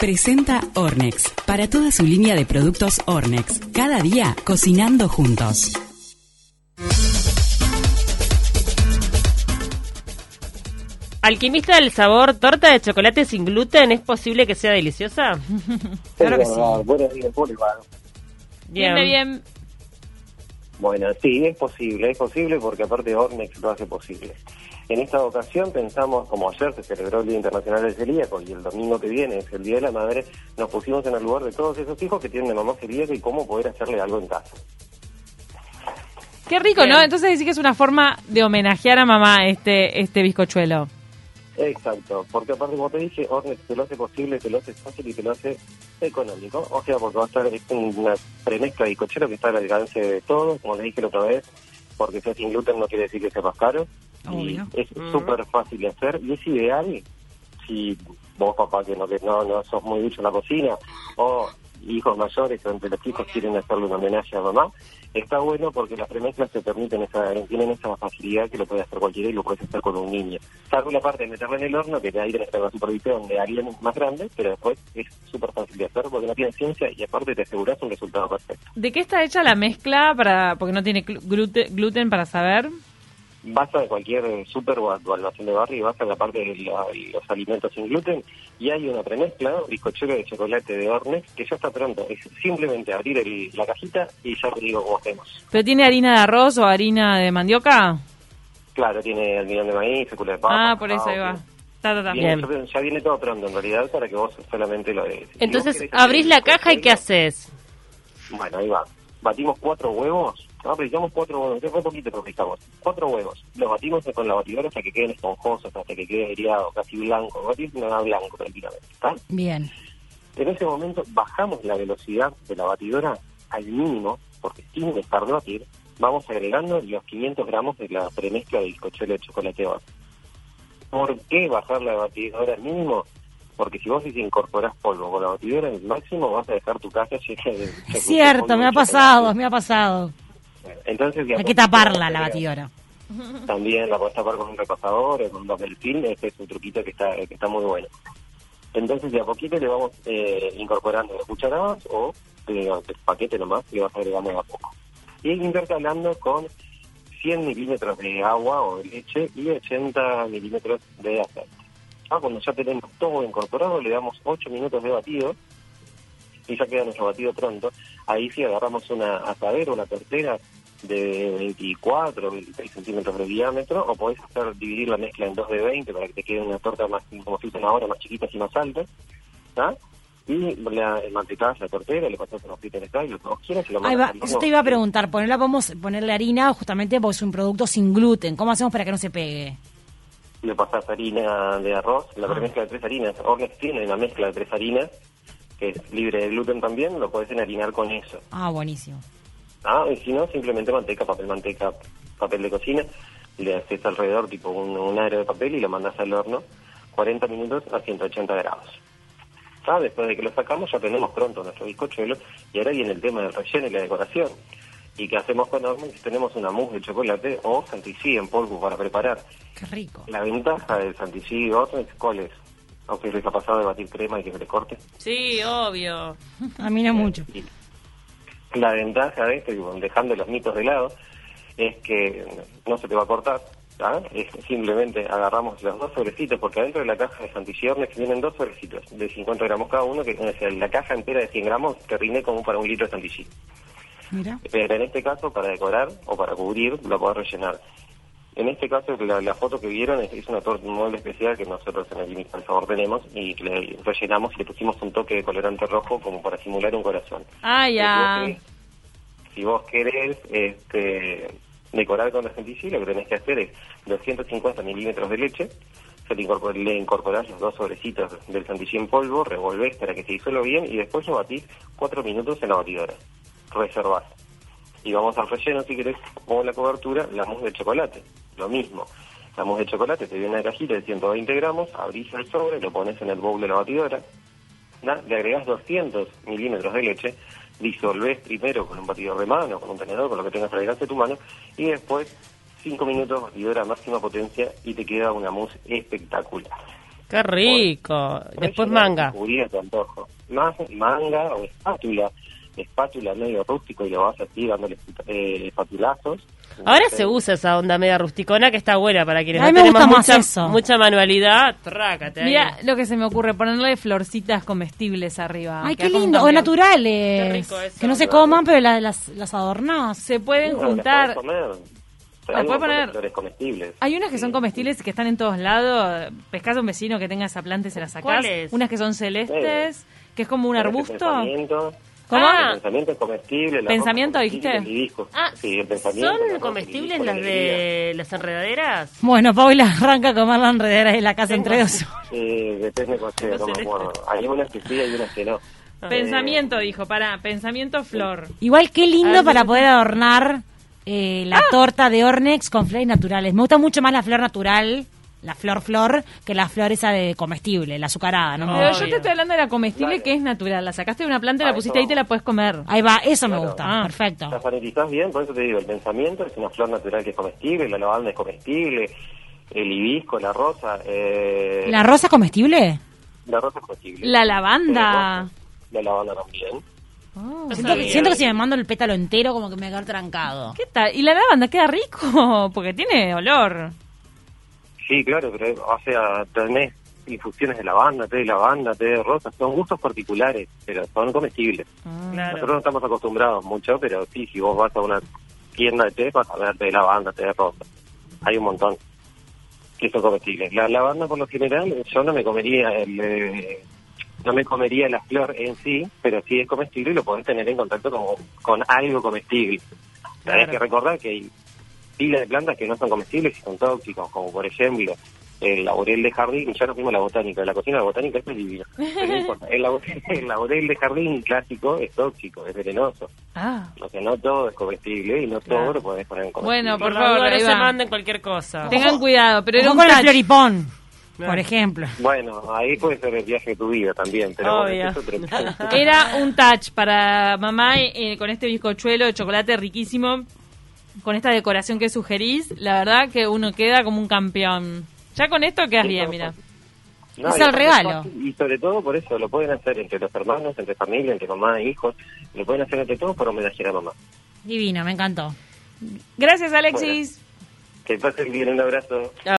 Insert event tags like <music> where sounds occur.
Presenta Ornex, para toda su línea de productos Ornex. Cada día cocinando juntos. Alquimista del sabor, torta de chocolate sin gluten, ¿es posible que sea deliciosa? <laughs> Claro que sí. Buenos días. Bien, bien. Bueno, sí, es posible, es posible porque aparte Ornex lo hace posible. En esta ocasión pensamos, como ayer se celebró el Día Internacional del Celíaco y el domingo que viene es el Día de la Madre, nos pusimos en el lugar de todos esos hijos que tienen mamá celíaca y cómo poder hacerle algo en casa. Qué rico, ¿no? Entonces decís que es una forma de homenajear a mamá este, este bizcochuelo. Exacto, porque aparte como te dije, Ornex te lo hace posible, te lo hace fácil y te lo hace económico. O sea, porque va a estar es una premezcla de cochero que está al alcance de todos, como le dije la otra vez, porque sea sin gluten no quiere decir que sea más caro. Y es súper fácil de hacer y es ideal si vos, papá, que no, que no, no sos muy ducho en la cocina, o hijos mayores, o entre los hijos quieren hacerle un homenaje a mamá, está bueno porque las premezclas te permiten esa, tienen esa facilidad que lo puede hacer cualquiera y lo puedes hacer con un niño. Salvo la parte de meterlo en el horno, que ahí tenés la supervisión de alguien más grande, pero después es súper fácil de hacer porque no tiene ciencia y aparte te aseguras un resultado perfecto. ¿De qué está hecha la mezcla para porque no tiene glu- glute- gluten para saber? Vas a cualquier eh, súper o almacén de barrio y vas a la parte de la- los alimentos sin gluten y hay una premezcla, bizcochuelo de chocolate de Ornex, que ya está pronto. Es simplemente abrir el- la cajita y ya te digo cómo hacemos. ¿Pero tiene harina de arroz o harina de mandioca? Claro, tiene almidón de maíz, fécula de papa. Ah, por eso ahí va. Ta, ta, ta. Viene- ya, ya viene todo pronto en realidad para que vos solamente lo des. Si vos Entonces, querés abrís la caja y ¿qué haces? Bueno, ahí va. Batimos cuatro huevos. No, aplicamos cuatro huevos. Después poquito que aplicamos. Cuatro huevos. Los batimos con la batidora hasta que queden esponjosos, hasta que quede aireado, casi blanco. Batir nada blanco prácticamente. ¿está? Bien. En ese momento bajamos la velocidad de la batidora al mínimo, porque sin dejar de batir, vamos agregando los 500 gramos de la premezcla de bizcochuelo de chocolate bar. ¿Por qué bajar la batidora al mínimo? Porque si vos incorporás polvo con la batidora al máximo, vas a dejar tu casa llena de... <laughs> Cierto, me ha pasado, me ha pasado. Entonces, de Hay que poquito taparla la batidora. También la podés tapar con un repasador o con un papel film, este es un truquito que está, que está muy bueno. Entonces, de a poquito le vamos eh, incorporando las cucharadas o eh, el paquete nomás, le vas agregando de a poco. Y intercalando con 100 milímetros de agua o de leche y 80 milímetros de aceite. Ah, cuando ya tenemos todo incorporado, le damos 8 minutos de batido y ya queda nuestro batido pronto. Ahí sí agarramos una asadera, una tortera de 24 26 centímetros de diámetro, o podés hacer dividir la mezcla en dos de 20 para que te quede una torta más, como si fuese una hora, más chiquitas y más altas. ¿tá? Y la mantecás la tortera, le pasás unos fritos de y lo que quieras y lo Ahí va, eso te iba a preguntar, ponerla, vamos ponerle harina justamente porque es un producto sin gluten. ¿Cómo hacemos para que no se pegue? le pasás harina de arroz, la Ah. premezcla de tres harinas. Ornex tiene una mezcla de tres harinas, que es libre de gluten también, lo podés enharinar con eso. Ah, buenísimo. Ah, y si no, simplemente manteca, papel manteca, papel de cocina, le haces alrededor tipo un, un de papel y lo mandas al horno 40 minutos a 180 grados. Ah, Después de que lo sacamos ya tenemos pronto nuestro bizcochuelo y ahora viene el tema del relleno y la decoración. ¿Y qué hacemos con Ornex? Tenemos una mousse de chocolate o chantilly en polvo para preparar. Qué rico. La ventaja del chantilly de Ornex, ¿cuál es? ¿A ustedes les ha pasado de batir crema y que se le corte? Sí, obvio. A mí no mucho. Y la ventaja de esto, y bueno, dejando los mitos de lado, es que no se te va a cortar. ¿ah? Es simplemente agarramos los dos sobrecitos, porque adentro de la caja de chantilly Ornex vienen dos sobrecitos de 50 gramos cada uno, que o sea, la caja entera de 100 gramos te rinde como para un litro de chantilly. Mira. Pero en este caso, para decorar o para cubrir, lo podés rellenar. En este caso, la, la foto que vieron es, es una torta, un molde especial que nosotros en el Química del Sabor tenemos y que le rellenamos y le pusimos un toque de colorante rojo como para simular un corazón. Ah, ya. Si vos querés este, decorar con la chantilly, lo que tenés que hacer es 250 milímetros de leche, se le, incorpor- le incorporás los dos sobrecitos del chantilly en polvo, revolvés para que se disuelva bien y después lo batís 4 minutos en la batidora. Reservás. Y vamos al relleno, si querés, o la cobertura, la mousse de chocolate. Lo mismo. La mousse de chocolate te viene una cajita de 120 gramos, abrís el sobre, lo pones en el bowl de la batidora, ¿da? le agregás 200 milímetros de leche, disolvés primero con un batidor de mano, con un tenedor, con lo que tengas al alcance tu mano, y después 5 minutos batidora a máxima potencia y te queda una mousse espectacular. Qué rico. Después Rellenar manga. y cubrir a tu antojo. Más manga o espátula. Espátula medio rústico y lo vas así dándole eh, espatulazos. Ahora se usa esa onda media rusticona que está buena para quienes no me tenemos gusta más mucha, eso. mucha manualidad. Trácate ahí. Mira lo que se me ocurre, ponerle florcitas comestibles arriba. Ay, qué lindo. O naturales. Qué rico eso. que no se coman, pero la- las, las adornás. Se pueden las juntar. Hay poner- flores comestibles. Hay unas que son comestibles y que están en todos lados. Pescás a un vecino que tenga esa planta y se la sacás. ¿Cuáles? Unas que son celestes, que es como un arbusto. Pensamiento, ¿Cómo? Ah. El pensamiento es comestible. la ¿Pensamiento, ropa comestible, dijiste? hibisco. Ah, sí, el pensamiento. ¿son ropa, comestibles las de las enredaderas? Bueno, Paula <laughs> arranca a comer la enredera en la casa entre dos. Eh, depende de cuál sea, no me acuerdo. Hay unas que sí, hay unas que no. Pensamiento, dijo, para, pensamiento flor. Igual qué lindo ver, para sí. poder adornar eh, la torta de Ornex con flores naturales. Me gusta mucho más la flor natural, la flor flor, que la flor esa de comestible, la azucarada, ¿no? Pero Obvio. yo te estoy hablando de la comestible que es natural. La sacaste de una planta y la pusiste ahí y te la puedes comer. Ahí va, eso me gusta, Ah. perfecto. La sanitizás bien, por eso te digo, el pensamiento es una flor natural que es comestible, la lavanda es comestible, el hibisco, la rosa, eh, ¿La rosa es comestible? la rosa es comestible. La lavanda. La lavanda también. Oh. Siento que, sabía. siento que si me mando el pétalo entero, como que me va a quedar trancado. ¿Qué tal? Y la lavanda queda rico <laughs> porque tiene olor. Sí, claro, pero, o sea, tenés infusiones de lavanda, té de lavanda, té de rosa, son gustos particulares, pero son comestibles. Claro. Nosotros no estamos acostumbrados mucho, pero sí, si vos vas a una tienda de té, vas a ver té de lavanda, té de rosa. Hay un montón que son comestibles. La lavanda, por lo general, yo no me comería el... eh, no me comería la flor en sí, pero sí es comestible y lo podés tener en contacto con, con algo comestible. Tenés Claro. que recordar que hay de plantas que no son comestibles y son tóxicos, como por ejemplo el laurel de jardín, ya no fuimos a la botánica, la cocina de la botánica es divino. <laughs> Pero no importa, el, laurel, <laughs> el laurel de jardín clásico es tóxico, es venenoso. Ah. O sea, no todo es comestible y no Claro. todo lo podés poner en comestible. Bueno, Por Por favor, no ahí se manden cualquier cosa. Tengan cuidado, pero era un con el floripón, Claro. por ejemplo. Bueno, ahí puede ser el viaje de tu vida también, pero Obvio. bueno, eso es otro- <laughs> Era un touch para mamá eh, con este bizcochuelo de chocolate riquísimo, con esta decoración que sugerís. La verdad que uno queda como un campeón. Ya con esto quedas bien, mira. No, Es el regalo. Y sobre todo por eso, lo pueden hacer entre los hermanos, entre familia, entre mamá e hijos, lo pueden hacer entre todos por homenajear a mamá. Divino, me encantó. Gracias, Alexis. Que pasen bien, un abrazo.